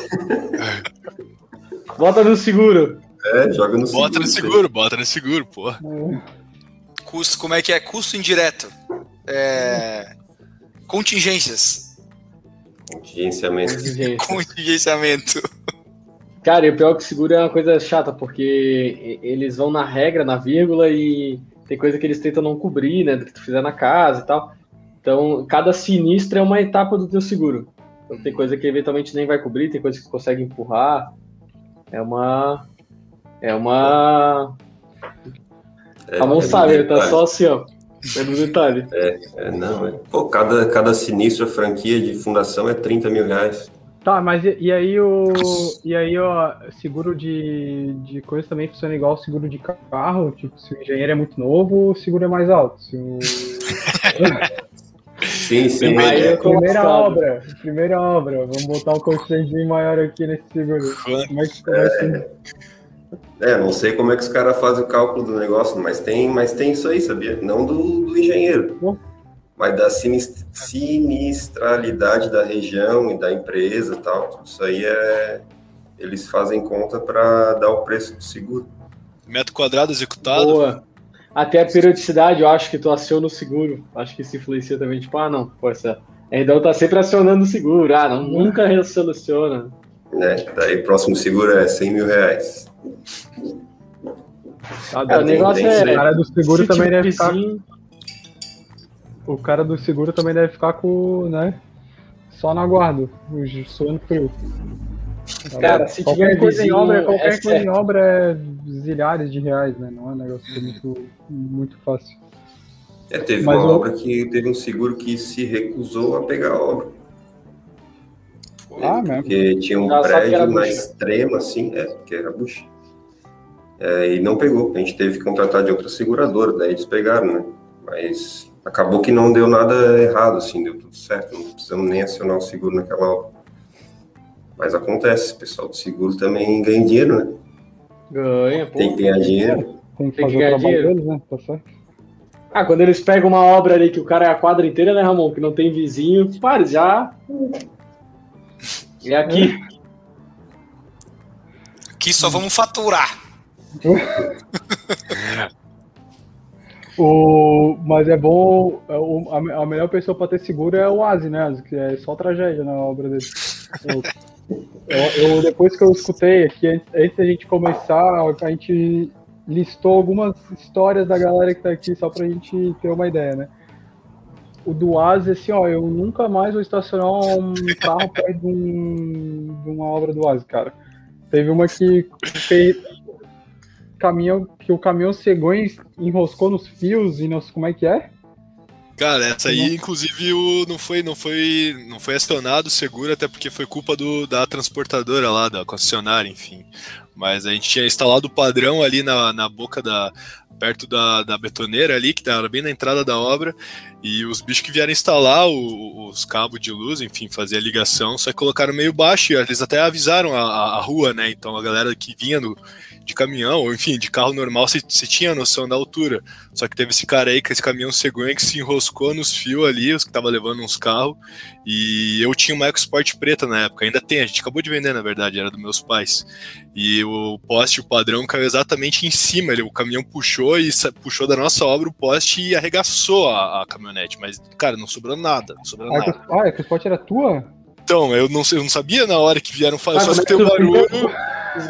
Bota no seguro. É, joga no seguro. Bota no seguro, bota no seguro, pô. Custo, como é que é? Custo indireto. É... Contingências. Contingenciamento. Contingenciamento. Cara, e o pior é que seguro é uma coisa chata, porque eles vão na regra, na vírgula, e tem coisa que eles tentam não cobrir, né? Do que tu fizer na casa e tal. Então, cada sinistro é uma etapa do teu seguro. Então, tem coisa que eventualmente nem vai cobrir, tem coisa que tu consegue empurrar. É uma. É uma. É, a mão é sabe, tá só assim, ó. É no detalhe. É, é não, é. Pô, cada, cada sinistro, franquia de fundação é 30 mil reais. Tá, mas e, e, aí o. E aí, ó, seguro de, de coisa também funciona igual o seguro de carro? Tipo, se o engenheiro é muito novo, o seguro é mais alto. Se o. Sim, sim. Primeira, primeira obra, primeira obra. Vamos botar um constrantinho maior aqui nesse seguro. Como é que é, é, não sei como é que os caras fazem o cálculo do negócio, mas tem, mas tem isso aí, sabia? Não do, do engenheiro, mas da sinistralidade da região e da empresa e tal. Tudo isso aí é. Eles fazem conta para dar o preço do seguro. Metro quadrado executado. Boa. Até a periodicidade, eu acho que tu aciona o seguro. Acho que isso influencia também, tipo, ah, não, pô, essa. Então tá sempre acionando o seguro. Ah, não, nunca resoluciona. Né? Daí próximo seguro é 100 mil reais. Ah, o negócio é. O cara do seguro também deve ficar. O cara do seguro também deve ficar com, né? Só na guarda, suando frio. Cara, se qualquer tiver coisa em obra, qualquer é coisa em obra é zilhares de reais, né? Não é um negócio muito, muito fácil. É, teve Mas uma eu... obra que teve um seguro que se recusou a pegar a obra. Ah, porque mesmo. tinha um prédio na extrema, assim, é, que era bucha. É, e não pegou. A gente teve que contratar de outra seguradora, daí eles pegaram, né? Mas acabou que não deu nada errado, assim, deu tudo certo. Não precisamos nem acionar o seguro naquela obra. Mas acontece, o pessoal do seguro também ganha dinheiro, né? Ganha, pô. Tem que ganhar dinheiro. Tem que, Tem que ganhar dinheiro. Deles, né? Tá certo. Ah, quando eles pegam uma obra ali que o cara é a quadra inteira, né, Ramon? Que não tem vizinho, para, já. É aqui. Aqui só vamos faturar. o, mas é bom. é o- a, a melhor pessoa para ter seguro é o Asi, né? Que é só tragédia na obra dele. Eu, eu- eu- depois que eu escutei aqui, antes, da gente começar, a gente listou algumas histórias da galera que tá aqui, só pra gente ter uma ideia, né? O do Asi, assim, ó, eu nunca mais vou estacionar um carro perto de, um- de uma obra do Asi, cara. Teve uma que caminhão que o caminhão cegou e enroscou nos fios e não sei como é que é. Cara, essa aí, inclusive, o, não foi, não foi, não foi acionado o seguro, até porque foi culpa do, da transportadora lá, da concessionária, enfim. Mas a gente tinha instalado o padrão ali na, na boca da. perto da, da betoneira ali, que era bem na entrada da obra, e os bichos que vieram instalar o- os cabos de luz, enfim, fazer a ligação, só colocaram meio baixo, e eles até avisaram a, a- rua, né? Então a galera que vinha no, de caminhão, ou enfim, de carro normal, você, você tinha noção da altura. Só que teve esse cara aí com esse caminhão cegonha que se enroscou nos fios ali, os que tava levando uns carros. E eu tinha uma EcoSport preta na época, ainda tem, a gente acabou de vender, na verdade, era dos meus pais. E o poste, o padrão, caiu exatamente em cima. Ele, o caminhão puxou e puxou da nossa obra o poste e arregaçou a, a caminhonete. Mas, cara, não sobrou nada, não sobrou Ah, nada. ah, o spot era tua? Então, eu não, eu não sabia na hora que vieram falar, eu só Ah, é escutei o barulho. vendeu?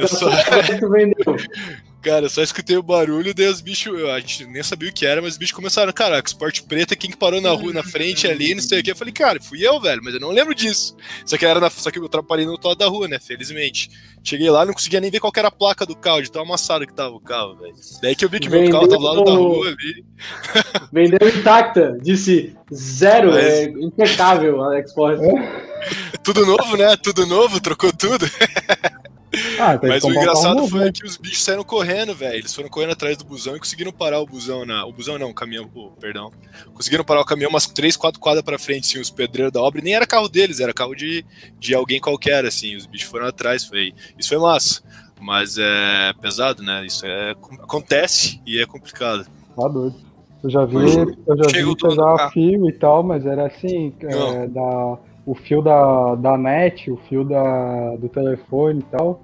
Eu só- É vendeu? Cara, só escutei o barulho, daí os bichos, a gente nem sabia o que era, mas os bichos começaram, caraca, esporte preto, quem que parou na rua, na frente ali, não sei o que. Eu falei, cara, fui eu, velho, mas eu não lembro disso. Só que era na, só que eu atrapalhei no outro lado da rua, né, felizmente. Cheguei lá, não conseguia nem ver qual que era a placa do carro, de tão amassado que tava o carro, velho. Daí que eu vi que meu carro tava lá no da Vendeu- rua ali. Vendeu intacta. Disse zero. Mas- É impecável, Alex Forte. Tudo novo, né? Tudo novo, trocou tudo. Ah, Mas o um engraçado novo, foi né? que os bichos saíram correndo, velho. Eles foram correndo atrás do busão e conseguiram parar o busão na. O busão não, o caminhão, oh, perdão. Conseguiram parar o caminhão umas 3, 4 quadras pra frente, assim, os pedreiros da obra. E nem era carro deles, era carro de, de alguém qualquer, assim. Os bichos foram atrás, foi. Isso foi massa. Mas é pesado, né? Isso é, acontece e é complicado. Tá doido. Eu já vi, eu já Chega o vi pegar fio e tal, mas era assim, é, da, o fio da, da net, o fio da, do telefone e tal.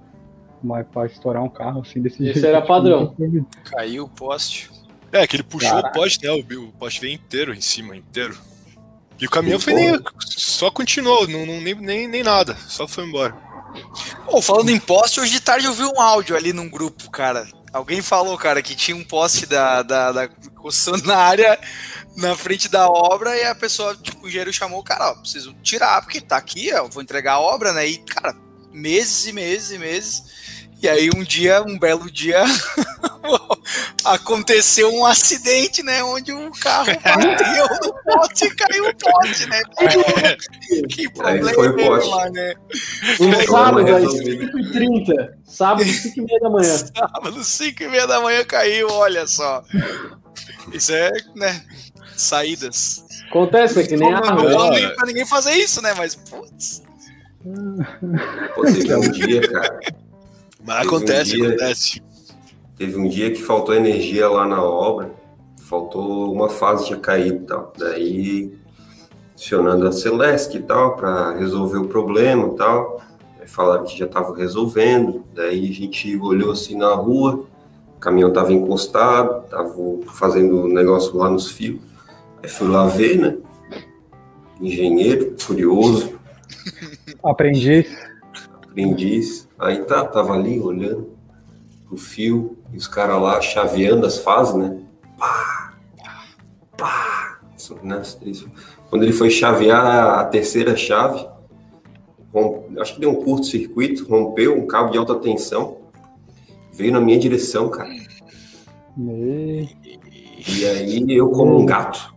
Mas pra estourar um carro assim desse Esse jeito. era acho que padrão. Caiu o poste. É, que ele puxou Caraca. o poste, né? O, o poste veio inteiro em cima, inteiro. E o caminhão foi nem. Só continuou, não, não- nem, nem, nem nada. Só foi embora. Pô, falando em poste, hoje de tarde eu vi um áudio ali num grupo, cara. Alguém falou, cara, que tinha um poste da, da, da concessionária na frente da obra e a pessoa, tipo, o engenheiro chamou o cara, ó, preciso tirar, porque tá aqui, ó, vou entregar a obra, né? E, cara, meses e meses e meses. E aí um dia, um belo dia, aconteceu um acidente, né? Onde o carro bateu no poste e caiu o poste, né? que problema lá, né? Um sábado, às resolvido. 5h30. Sábado, 5h30 da manhã. Sábado, 5 e meia da manhã caiu, olha só. Isso é, né? Saídas. Acontece, é que nem Não, a não nem pra ninguém fazer isso, né? Mas, putz. Pô, teve um dia, cara. Mas Teve um acontece, dia- acontece. Teve um dia que faltou energia lá na obra. Faltou uma fase tinha caído e tal. Daí, acionando a Celeste e tal, para resolver o problema e tal. Aí falaram que já estavam resolvendo. Daí a gente olhou assim na rua, o caminhão tava encostado, tava fazendo um negócio lá nos fios. Aí fui lá ver, né? Engenheiro, curioso, Aprendiz. aprendiz. Aí tá, tava ali olhando pro fio, e os caras lá chaveando as fases, né? Pá, pá, isso, né, três. Quando ele foi chavear a terceira chave, acho que deu um curto-circuito, rompeu um cabo de alta tensão, veio na minha direção, cara. Me- E aí eu, como um gato,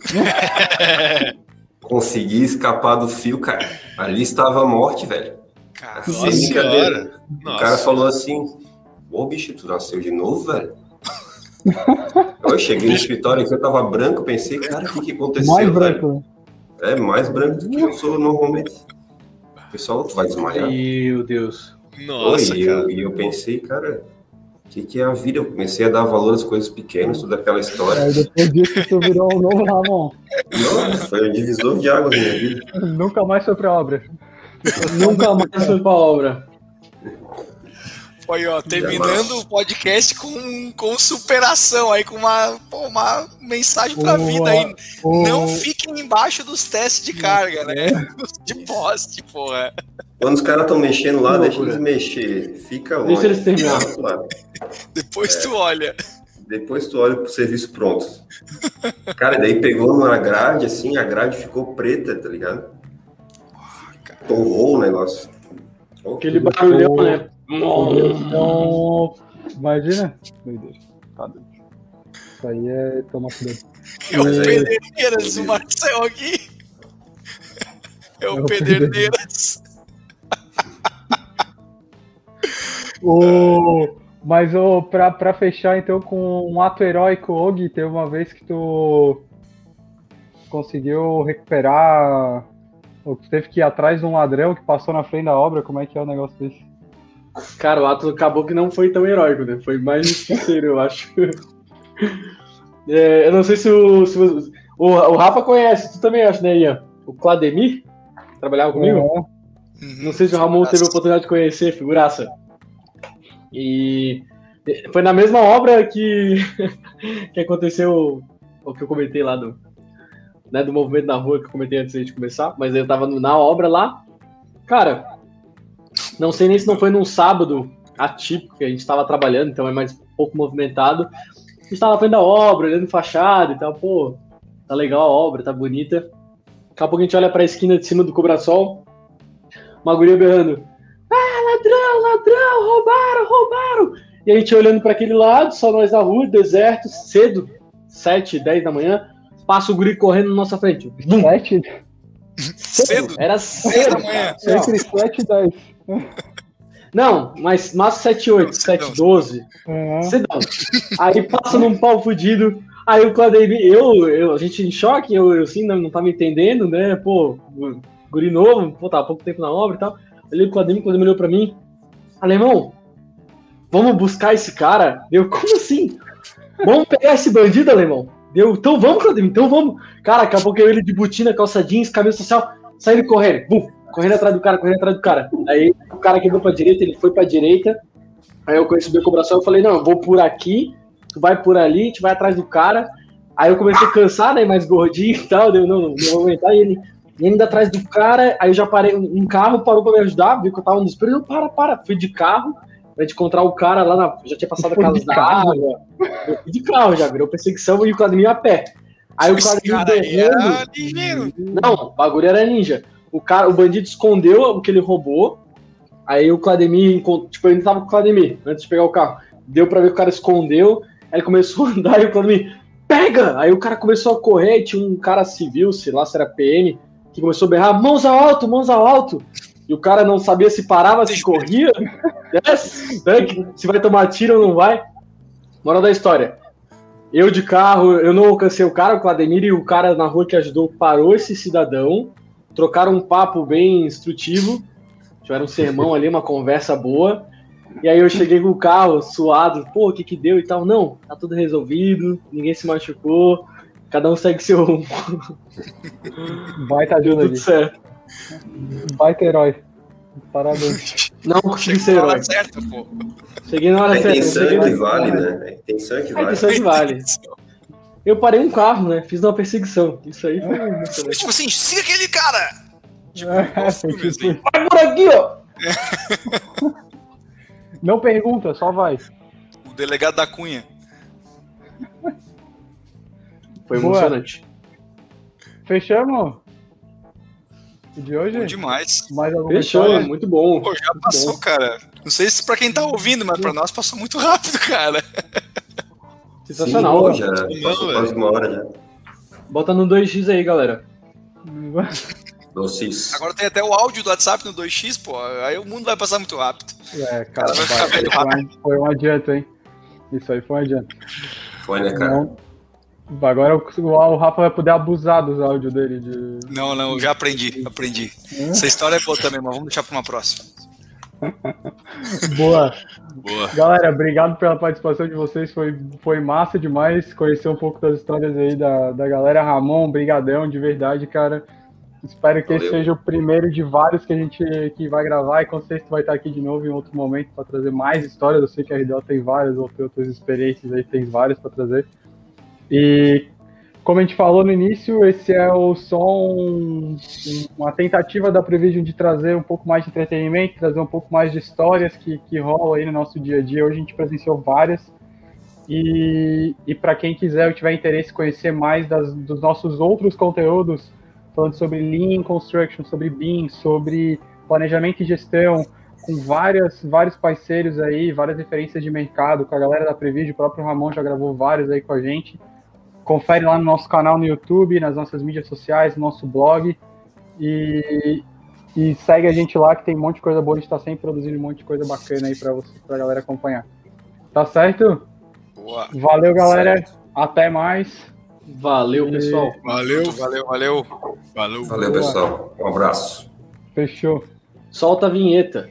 consegui escapar do fio, cara. Ali estava a morte, velho. Cara, Nossa senhora. O Nossa. cara falou assim: Ô bicho, tu nasceu de novo, velho? eu cheguei no escritório aqui, eu tava branco, pensei, cara, o que, que aconteceu? Mais velho? branco. É, mais branco do que eu sou normalmente. O pessoal, tu vai desmaiar. Meu Deus. Nossa, Oi, e cara. eu, e eu pensei, cara, o que, que é a vida? Eu comecei a dar valor às coisas pequenas, toda aquela história. Aí depois disso tu virou um novo Ramon. Nossa, foi um divisor de águas na minha vida. Nunca mais foi pra obra. Nunca mais foi pra obra. Aí, ó, terminando o podcast com, com superação aí, com uma, pô, uma mensagem pra Boa, vida aí. boa. Não fiquem embaixo dos testes de carga, né? De poste, porra. Quando os caras estão mexendo lá, deixa eles mexer. Fica longe. Deixa eles terminar. Depois tu olha. Depois tu olha pro serviço pronto. Cara, daí pegou numa grade, assim, a grade ficou preta, tá ligado? Torrou o negócio. Oh, Aquele barulhão, né? Então, imagina. Meu Deus. Tá doido. Isso aí é tomar cuidado. É o Pederneiras, o Marcel aqui. É o É o Pederneiras. O... Mas o pra, pra fechar então com um ato heróico, Og, teve uma vez que tu conseguiu recuperar. Ou tu teve que ir atrás de um ladrão que passou na frente da obra, como é que é o negócio desse? Cara, o ato acabou que não foi tão heróico, né? Foi mais justiceiro, eu acho. É, eu não sei se o, se o, o. o Rafa conhece, tu também acha, né, Ian? O Clademir? Trabalhava comigo? É, Uhum. Não sei se o Ramon teve a oportunidade de conhecer, figuraça. E foi na mesma obra que, que aconteceu o que eu comentei lá do, né, do movimento na rua que eu comentei antes de começar, mas eu tava na obra lá. Cara, não sei nem se não foi num sábado atípico que a gente tava trabalhando, então é mais pouco movimentado. A gente tava frente da obra, olhando fachada e tal, pô, tá legal a obra, tá bonita. Daqui a pouco a gente olha pra esquina de cima do Cobrasol, uma guria berrando: Ah, ladrão, ladrão, roubaram, roubaram. E a gente olhando para aquele lado, só nós na rua, deserto, cedo, 7, 10 da manhã, passa o guri correndo na nossa frente. Bum! Sete, Cedo? Era cedo. da manhã. entre 7 e 10. Não, mas mas 7, 8, 7, 12. Uhum. Cedão. Aí passa num pau fudido. Aí o Claudemir, eu, eu, a gente em choque, eu, eu assim, não, não tava entendendo, né? Pô, guri novo, pô, tava há pouco tempo na obra e tal. Olhei o Claudemir, quando ele olhou pra mim, alemão, vamos buscar esse cara? Deu, como assim? Vamos pegar esse bandido, alemão? Deu, então vamos, Claudemir, então vamos. Cara, acabou que eu ele de botina, calça jeans, camisa social, saindo correndo, bum, correndo atrás do cara, correndo atrás do cara. Aí o cara quebrou pra direita, ele foi pra direita, Aí eu conheci o Becobração, eu falei, não, eu vou por aqui, tu vai por ali, gente vai atrás do cara. Aí eu comecei a cansar, né, mais gordinho e tal, deu, não, não, não vou aguentar. E ele e indo atrás do cara, aí eu já parei, um carro parou pra me ajudar, viu que eu tava no desespero, eu, para, para, fui de carro, pra gente encontrar o cara lá na, já tinha passado a casa de da carro? água. Eu fui de carro já, virou perseguição e o Clademir a pé. Aí o Esse cara era berrando, ligeiro. não, o bagulho era ninja. O, cara, o bandido escondeu o que ele roubou. Aí o Clademir, encont- tipo, ele tava com o Clademir antes de pegar o carro. Deu pra ver que o cara escondeu. Aí ele começou a andar e o Clademir, pega! Aí o cara começou a correr. E tinha um cara civil, sei lá se era PM, que começou a berrar: mãos ao alto, mãos ao alto. E o cara não sabia se parava, se corria, né? se vai tomar tiro ou não vai. Moral da história. Eu de carro, eu não alcancei o cara, o Clademir e o cara na rua que ajudou parou esse cidadão, trocaram um papo bem instrutivo, tiveram um sermão ali, uma conversa boa. E aí eu cheguei com o carro suado, pô, o que que deu e tal? Não, tá tudo resolvido, ninguém se machucou, cada um segue seu rumo, Baita deu ajuda tudo ali. certo. Baita herói. Parabéns. Não consegui ser na hora herói. certa, pô. Cheguei na hora A certa. intenção cheguei é que na- vale, né? A intenção é que A vale. intenção é que vale. Eu parei um carro, né? Fiz uma perseguição. Isso aí foi. É Tipo assim, siga aquele cara! Tipo, É, tipo assim. Vai por aqui, ó! Não pergunta, só vai. O delegado da Cunha. Foi Boa. emocionante. Fechamos? De hoje? Bom demais. Mais Fechou, história? muito bom. Pô, já passou, cara. Não sei se pra quem tá ouvindo, mas pra nós passou muito rápido, cara. Sensacional. Sim, já Não, passou quase uma hora já. Bota no 2x aí, galera. Doces. Agora tem até o áudio do WhatsApp no 2x, pô. Aí o mundo vai passar muito rápido. É, cara, Vai ficar vai, velho foi, um, foi um adianto, hein? Isso aí foi um adianto. Foi, né, cara? Não- Agora o, Rafa vai poder abusar dos áudios dele. De... Não, não, já aprendi, aprendi. Essa história é boa também, mas vamos deixar pra uma próxima. Boa. Boa. Galera, obrigado pela participação de vocês. Foi, foi massa demais conhecer um pouco das histórias aí da, da galera. Ramon, brigadão, de verdade, cara. Espero que Valeu. esse seja o primeiro de vários que a gente que vai gravar e com certeza vai estar aqui de novo em outro momento para trazer mais histórias. Eu sei que a RDO tem várias, ou outras experiências aí, tem várias para trazer. E como a gente falou no início, esse é o som, uma tentativa da Prevision de trazer um pouco mais de entretenimento, trazer um pouco mais de histórias que, que rolam aí no nosso dia a dia. Hoje a gente presenciou várias. E, e para quem quiser ou tiver interesse em conhecer mais das, dos nossos outros conteúdos, falando sobre Lean Construction, sobre BIM, sobre planejamento e gestão, com várias, vários parceiros aí, várias referências de mercado, com a galera da Previd, o próprio Ramon já gravou vários aí com a gente. Confere lá no nosso canal no YouTube, nas nossas mídias sociais, no nosso blog. E, e segue a gente lá que tem um monte de coisa boa, a gente está sempre produzindo um monte de coisa bacana aí para você, pra galera acompanhar. Tá certo? Boa. Valeu, galera. Certo. Até mais. Valeu, pessoal. Valeu, valeu, valeu. Valeu, valeu pessoal. Um abraço. Fechou. Solta a vinheta.